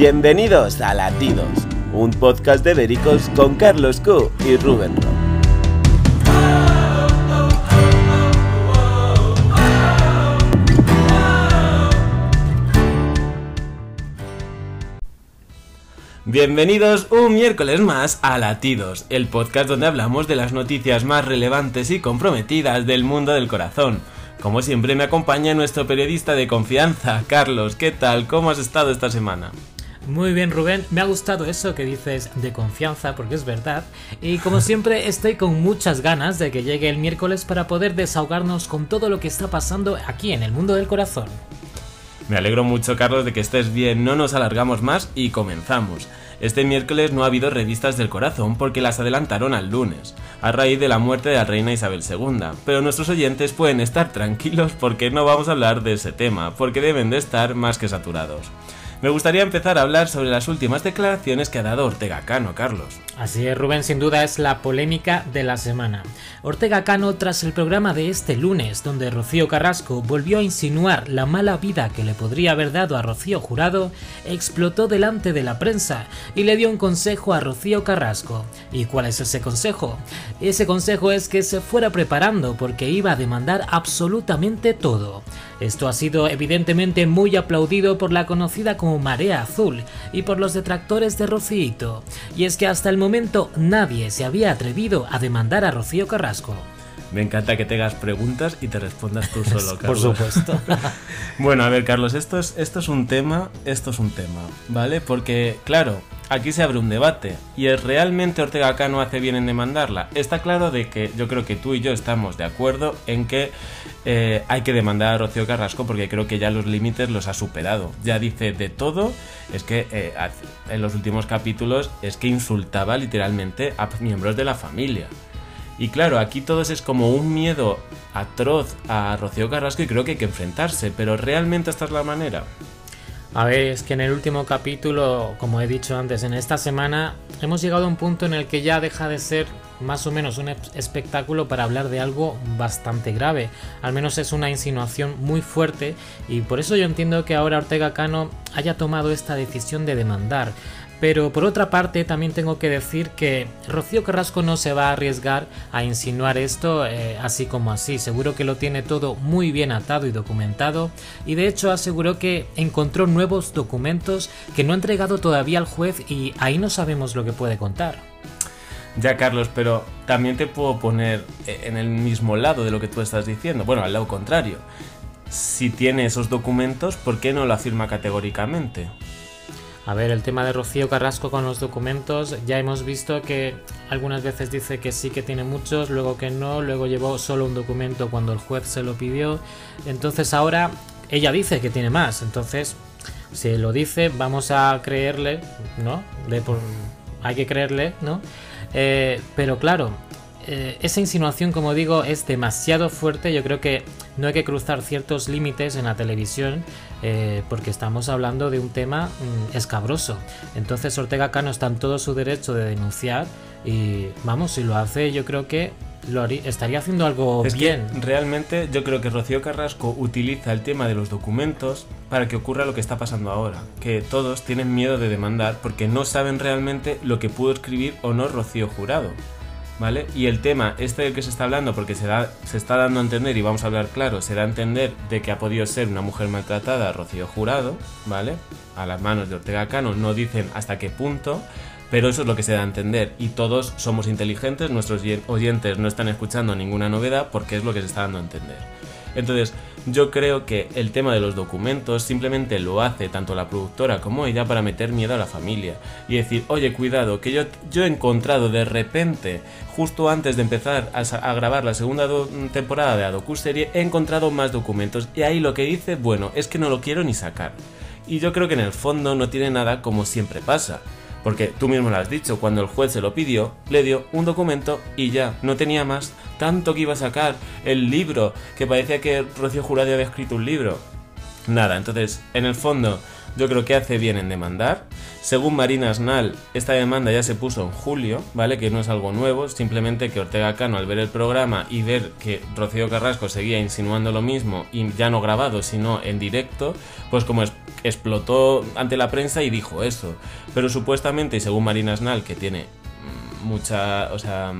Bienvenidos a Latidos, un podcast de Vericos con Carlos Q y Rubén. Bienvenidos un miércoles más a Latidos, el podcast donde hablamos de las noticias más relevantes y comprometidas del mundo del corazón. Como siempre me acompaña nuestro periodista de confianza, Carlos. ¿Qué tal? ¿Cómo has estado esta semana? Muy bien, Rubén. Me ha gustado eso que dices de confianza, porque es verdad. Y como siempre, estoy con muchas ganas de que llegue el miércoles para poder desahogarnos con todo lo que está pasando aquí en el mundo del corazón. Me alegro mucho, Carlos, de que estés bien. No nos alargamos más y comenzamos. Este miércoles no ha habido revistas del corazón porque las adelantaron al lunes, a raíz de la muerte de la reina Isabel II. Pero nuestros oyentes pueden estar tranquilos porque no vamos a hablar de ese tema, porque deben de estar más que saturados. Me gustaría empezar a hablar sobre las últimas declaraciones que ha dado Ortega Cano, Carlos. Así es, Rubén, sin duda es la polémica de la semana. Ortega Cano, tras el programa de este lunes, donde Rocío Carrasco volvió a insinuar la mala vida que le podría haber dado a Rocío Jurado, explotó delante de la prensa y le dio un consejo a Rocío Carrasco. ¿Y cuál es ese consejo? Ese consejo es que se fuera preparando porque iba a demandar absolutamente todo. Esto ha sido evidentemente muy aplaudido por la conocida como Marea Azul y por los detractores de Rocío. Y es que hasta el momento nadie se había atrevido a demandar a Rocío Carrasco. Me encanta que te hagas preguntas y te respondas tú solo, Carlos. Por supuesto. bueno, a ver, Carlos, esto es, esto es un tema, esto es un tema, ¿vale? Porque, claro, aquí se abre un debate. ¿Y es realmente Ortega Cano hace bien en demandarla? Está claro de que yo creo que tú y yo estamos de acuerdo en que eh, hay que demandar a Rocío Carrasco porque creo que ya los límites los ha superado. Ya dice de todo, es que eh, en los últimos capítulos es que insultaba literalmente a miembros de la familia. Y claro, aquí todos es como un miedo atroz a Rocío Carrasco y creo que hay que enfrentarse, pero ¿realmente esta es la manera? A ver, es que en el último capítulo, como he dicho antes, en esta semana hemos llegado a un punto en el que ya deja de ser más o menos un espectáculo para hablar de algo bastante grave. Al menos es una insinuación muy fuerte y por eso yo entiendo que ahora Ortega Cano haya tomado esta decisión de demandar. Pero por otra parte también tengo que decir que Rocío Carrasco no se va a arriesgar a insinuar esto eh, así como así. Seguro que lo tiene todo muy bien atado y documentado y de hecho aseguró que encontró nuevos documentos que no ha entregado todavía al juez y ahí no sabemos lo que puede contar. Ya, Carlos, pero también te puedo poner eh, en el mismo lado de lo que tú estás diciendo. Bueno, al lado contrario. Si tiene esos documentos, ¿por qué no lo afirma categóricamente? A ver, el tema de Rocío Carrasco con los documentos, ya hemos visto que algunas veces dice que sí que tiene muchos, luego que no, luego llevó solo un documento cuando el juez se lo pidió. Entonces ahora ella dice que tiene más, entonces si lo dice vamos a creerle, ¿no? De por, hay que creerle, ¿no? Eh, pero claro, eh, esa insinuación, como digo, es demasiado fuerte. Yo creo que no hay que cruzar ciertos límites en la televisión eh, porque estamos hablando de un tema mm, escabroso. Entonces Ortega Cano está en todo su derecho de denunciar y vamos, si lo hace yo creo que lo estaría haciendo algo bien. realmente yo creo que Rocío Carrasco utiliza el tema de los documentos para que ocurra lo que está pasando ahora, que todos tienen miedo de demandar porque no saben realmente lo que pudo escribir o no Rocío Jurado. ¿vale? Y el tema este del que se está hablando, porque se, da, se está dando a entender, y vamos a hablar claro, se da a entender de que ha podido ser una mujer maltratada, Rocío Jurado, ¿vale? A las manos de Ortega Cano, no dicen hasta qué punto, pero eso es lo que se da a entender y todos somos inteligentes, nuestros oyentes no están escuchando ninguna novedad porque es lo que se está dando a entender. Entonces, yo creo que el tema de los documentos simplemente lo hace tanto la productora como ella para meter miedo a la familia y decir, oye, cuidado, que yo, yo he encontrado de repente, justo antes de empezar a, grabar la segunda temporada de Adoku serie, he encontrado más documentos y ahí lo que dice, bueno, es que no lo quiero ni sacar. Y yo creo que en el fondo no tiene nada como siempre pasa. Porque tú mismo lo has dicho, cuando el juez se lo pidió, le dio un documento y ya, no tenía más. Tanto que iba a sacar el libro, que parecía que Rocío Jurado había escrito un libro. Nada, entonces, en el fondo, yo creo que hace bien en demandar. Según Marina Asnal, esta demanda ya se puso en julio, ¿vale? Que no es algo nuevo, simplemente que Ortega Cano al ver el programa y ver que Rocío Carrasco seguía insinuando lo mismo y ya no grabado, sino en directo, pues como explotó ante la prensa y dijo eso. Pero supuestamente, y según Marina Asnal, que tiene mucha, o sea,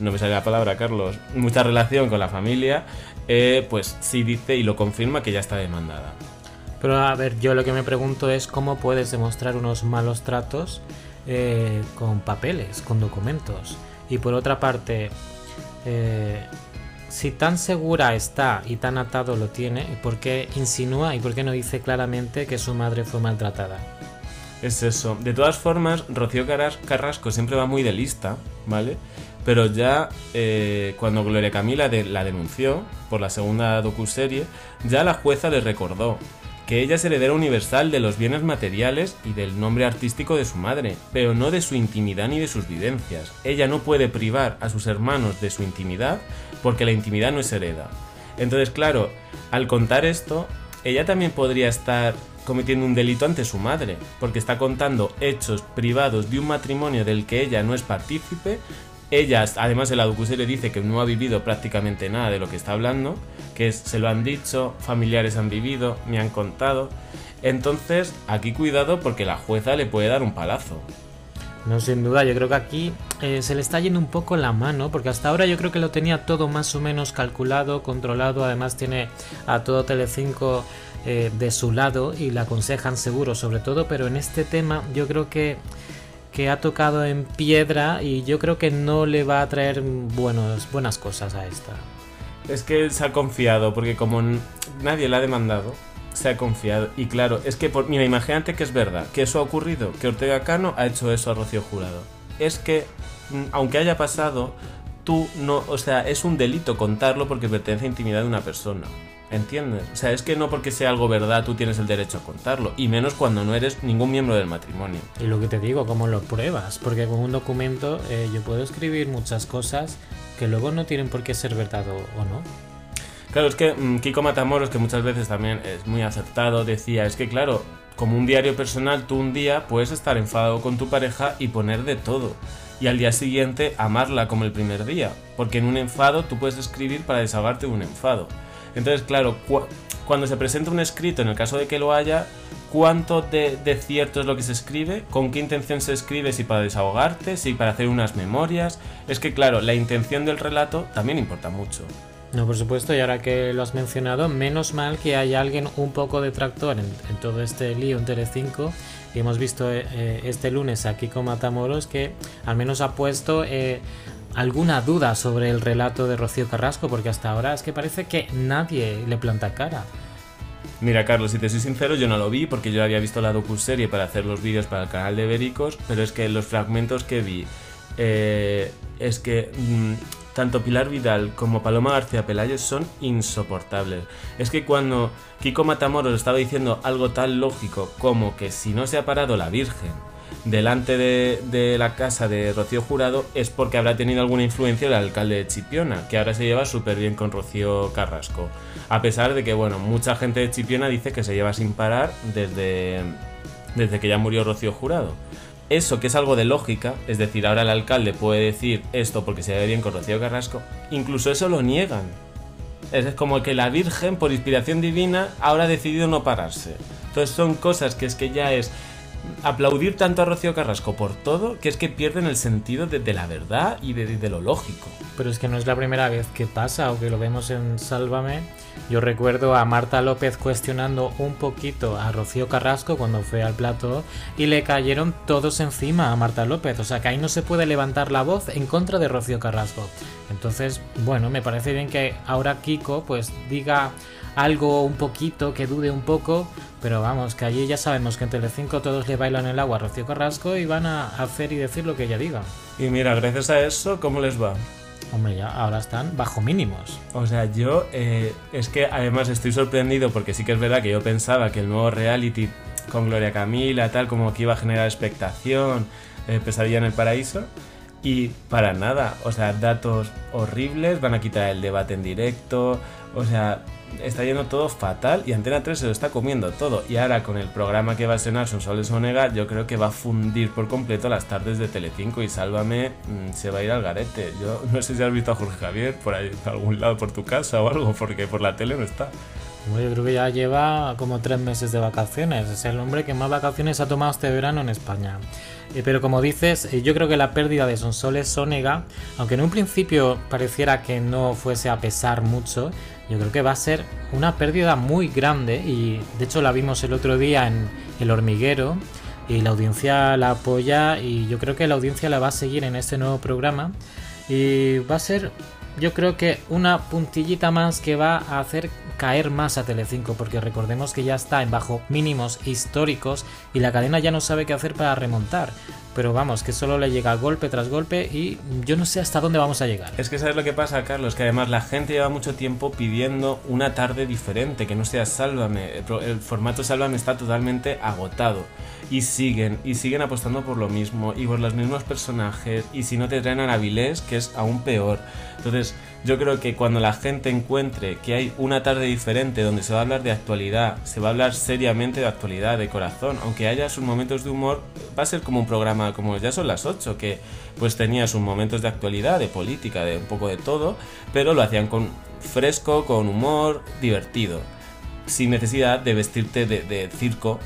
no me sale la palabra, Carlos, mucha relación con la familia, eh, pues sí dice y lo confirma que ya está demandada. Pero a ver, yo lo que me pregunto es cómo puedes demostrar unos malos tratos eh, con papeles, con documentos. Y por otra parte, eh, si tan segura está y tan atado lo tiene, ¿por qué insinúa y por qué no dice claramente que su madre fue maltratada? Es eso. De todas formas, Rocío Carrasco siempre va muy de lista, ¿vale? Pero ya eh, cuando Gloria Camila la denunció por la segunda docuserie, ya la jueza le recordó que ella es heredera universal de los bienes materiales y del nombre artístico de su madre, pero no de su intimidad ni de sus vivencias. Ella no puede privar a sus hermanos de su intimidad porque la intimidad no es hereda. Entonces, claro, al contar esto, ella también podría estar cometiendo un delito ante su madre, porque está contando hechos privados de un matrimonio del que ella no es partícipe, ella, además de la docuserie, dice que no ha vivido prácticamente nada de lo que está hablando, que se lo han dicho, familiares han vivido, me han contado. Entonces, aquí cuidado porque la jueza le puede dar un palazo. No, sin duda, yo creo que aquí eh, se le está yendo un poco la mano, porque hasta ahora yo creo que lo tenía todo más o menos calculado, controlado, además tiene a todo Telecinco eh, de su lado y le aconsejan seguro sobre todo, pero en este tema yo creo que que ha tocado en piedra y yo creo que no le va a traer buenos, buenas cosas a esta. Es que se ha confiado, porque como nadie la ha demandado, se ha confiado. Y claro, es que, por, mira, imagínate que es verdad, que eso ha ocurrido, que Ortega Cano ha hecho eso a Rocío Jurado. Es que, aunque haya pasado, tú no, o sea, es un delito contarlo porque pertenece a intimidad de una persona. ¿Entiendes? O sea, es que no porque sea algo verdad tú tienes el derecho a contarlo, y menos cuando no eres ningún miembro del matrimonio. Y lo que te digo, ¿cómo lo pruebas? Porque con un documento eh, yo puedo escribir muchas cosas que luego no tienen por qué ser verdad o, no. Claro, es que mm, Kiko Matamoros, que muchas veces también es muy acertado, decía, es que claro, como un diario personal, tú un día puedes estar enfadado con tu pareja y poner de todo. Y al día siguiente amarla como el primer día. Porque en un enfado tú puedes escribir para desahogarte de un enfado. Entonces, claro, cuando se presenta un escrito, en el caso de que lo haya, ¿cuánto de, cierto es lo que se escribe? ¿Con qué intención se escribe? Si para desahogarte, si para hacer unas memorias. Es que, claro, la intención del relato también importa mucho. No, por supuesto, y ahora que lo has mencionado, menos mal que hay alguien un poco detractor en, todo este lío en Telecinco. Y hemos visto eh, eh, este lunes aquí con Matamoros que al menos ha puesto eh, alguna duda sobre el relato de Rocío Carrasco, porque hasta ahora es que parece que nadie le planta cara. Mira, Carlos, si te soy sincero, yo no lo vi porque yo había visto la docu-serie para hacer los vídeos para el canal de Bericos, pero es que los fragmentos que vi eh, es que mm, tanto Pilar Vidal como Paloma García Pelayo son insoportables. Es que cuando Kiko Matamoros estaba diciendo algo tan lógico como que si no se ha parado la Virgen delante de, la casa de Rocío Jurado es porque habrá tenido alguna influencia el alcalde de Chipiona, que ahora se lleva súper bien con Rocío Carrasco. A pesar de que, bueno, mucha gente de Chipiona dice que se lleva sin parar desde, desde que ya murió Rocío Jurado. Eso que es algo de lógica, es decir, ahora el alcalde puede decir esto porque se lleva bien con Rocío Carrasco, incluso eso lo niegan. Es como que la Virgen, por inspiración divina, ahora ha decidido no pararse. Entonces son cosas que es que ya es aplaudir tanto a Rocío Carrasco por todo que es que pierden el sentido de, la verdad y de, lo lógico. Pero es que no es la primera vez que pasa o que lo vemos en Sálvame. Yo recuerdo a Marta López cuestionando un poquito a Rocío Carrasco cuando fue al plato y le cayeron todos encima a Marta López. O sea que ahí no se puede levantar la voz en contra de Rocío Carrasco. Entonces, bueno, me parece bien que ahora Kiko pues diga algo un poquito, que dude un poco, pero vamos, que allí ya sabemos que en Telecinco todos le bailan el agua a Rocío Carrasco y van a hacer y decir lo que ella diga. Y mira, gracias a eso, ¿cómo les va? Hombre, ya ahora están bajo mínimos. O sea, yo eh, es que además estoy sorprendido porque sí que es verdad que yo pensaba que el nuevo reality con Gloria Camila, tal, como que iba a generar expectación, eh, pesadilla en el paraíso. Y para nada, o sea, datos horribles, van a quitar el debate en directo, o sea, está yendo todo fatal y Antena 3 se lo está comiendo todo. Y ahora con el programa que va a estrenar Sonsoles Onega, yo creo que va a fundir por completo las tardes de Telecinco y Sálvame mm, se va a ir al garete. Yo no sé si has visto a Jorge Javier por ahí, por algún lado, por tu casa o algo, porque por la tele no está. Yo creo que ya lleva como tres meses de vacaciones. Es el hombre que más vacaciones ha tomado este verano en España. Eh, pero como dices, eh, yo creo que la pérdida de Sonsoles Sónega, aunque en un principio pareciera que no fuese a pesar mucho, yo creo que va a ser una pérdida muy grande. Y de hecho la vimos el otro día en El Hormiguero. Y la audiencia la apoya y yo creo que la audiencia la va a seguir en este nuevo programa. Y va a ser yo creo que una puntillita más que va a hacer caer más a Telecinco, porque recordemos que ya está en bajo mínimos históricos y la cadena ya no sabe qué hacer para remontar. Pero vamos, que solo le llega golpe tras golpe y yo no sé hasta dónde vamos a llegar. Es que sabes lo que pasa, Carlos, que además la gente lleva mucho tiempo pidiendo una tarde diferente, que no sea Sálvame. El formato Sálvame está totalmente agotado. Y siguen, y siguen apostando por lo mismo, y por los mismos personajes, y si no te traen a Navilés, que es aún peor. Entonces, yo creo que cuando la gente encuentre que hay una tarde diferente donde se va a hablar de actualidad, se va a hablar seriamente de actualidad, de corazón, aunque haya sus momentos de humor, va a ser como un programa como ya son las 8, que pues tenía sus momentos de actualidad, de política, de un poco de todo, pero lo hacían con fresco, con humor, divertido, sin necesidad de vestirte de, circo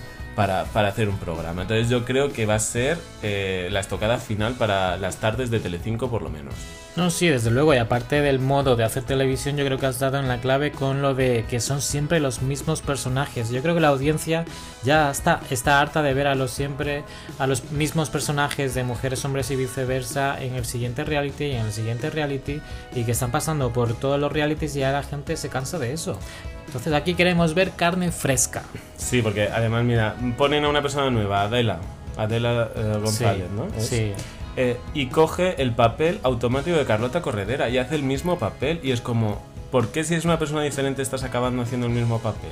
para, hacer un programa. Entonces yo creo que va a ser eh, la estocada final para las tardes de Telecinco por lo menos. No, sí, desde luego, y aparte del modo de hacer televisión, yo creo que has dado en la clave con lo de que son siempre los mismos personajes. Yo creo que la audiencia ya está, está harta de ver a los siempre, a los mismos personajes de mujeres, hombres y viceversa en el siguiente reality y en el siguiente reality, y que están pasando por todos los realities y ya la gente se cansa de eso. Entonces aquí queremos ver carne fresca. Sí, porque además, mira, ponen a una persona nueva, Adela, Adela eh, González, ¿no? Sí. Eh, y coge el papel automático de Carlota Corredera y hace el mismo papel y es como, ¿por qué si es una persona diferente estás acabando haciendo el mismo papel?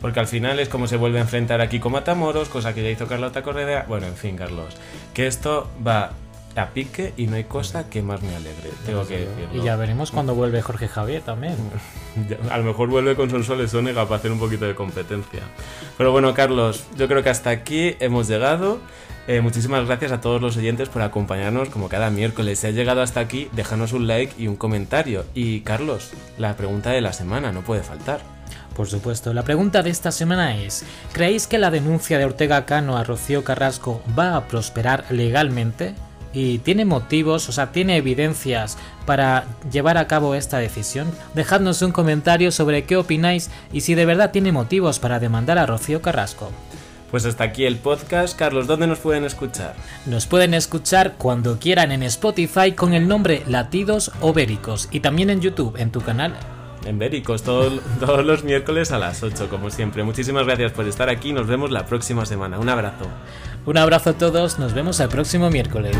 Porque al final es como se vuelve a enfrentar aquí con Matamoros, cosa que ya hizo Carlota Corredera. Bueno, en fin, Carlos, que esto va a pique y no hay cosa que más me alegre, tengo que Y ya veremos cuando vuelve Jorge Javier también. a lo mejor vuelve con Sonsoles Sónega para hacer un poquito de competencia. Pero bueno, Carlos, yo creo que hasta aquí hemos llegado. Eh, muchísimas gracias a todos los oyentes por acompañarnos como cada miércoles. Si has llegado hasta aquí, déjanos un like y un comentario. Y Carlos, la pregunta de la semana no puede faltar. Por supuesto, la pregunta de esta semana es, ¿creéis que la denuncia de Ortega Cano a Rocío Carrasco va a prosperar legalmente? ¿Y tiene motivos, o sea, tiene evidencias para llevar a cabo esta decisión? Dejadnos un comentario sobre qué opináis y si de verdad tiene motivos para demandar a Rocío Carrasco. Pues hasta aquí el podcast. Carlos, ¿dónde nos pueden escuchar? Nos pueden escuchar cuando quieran en Spotify con el nombre Latidos Obéricos y también en YouTube, en tu canal. En Béricos, todos los miércoles a las 8, como siempre. Muchísimas gracias por estar aquí. Nos vemos la próxima semana. Un abrazo. Un abrazo a todos. Nos vemos el próximo miércoles.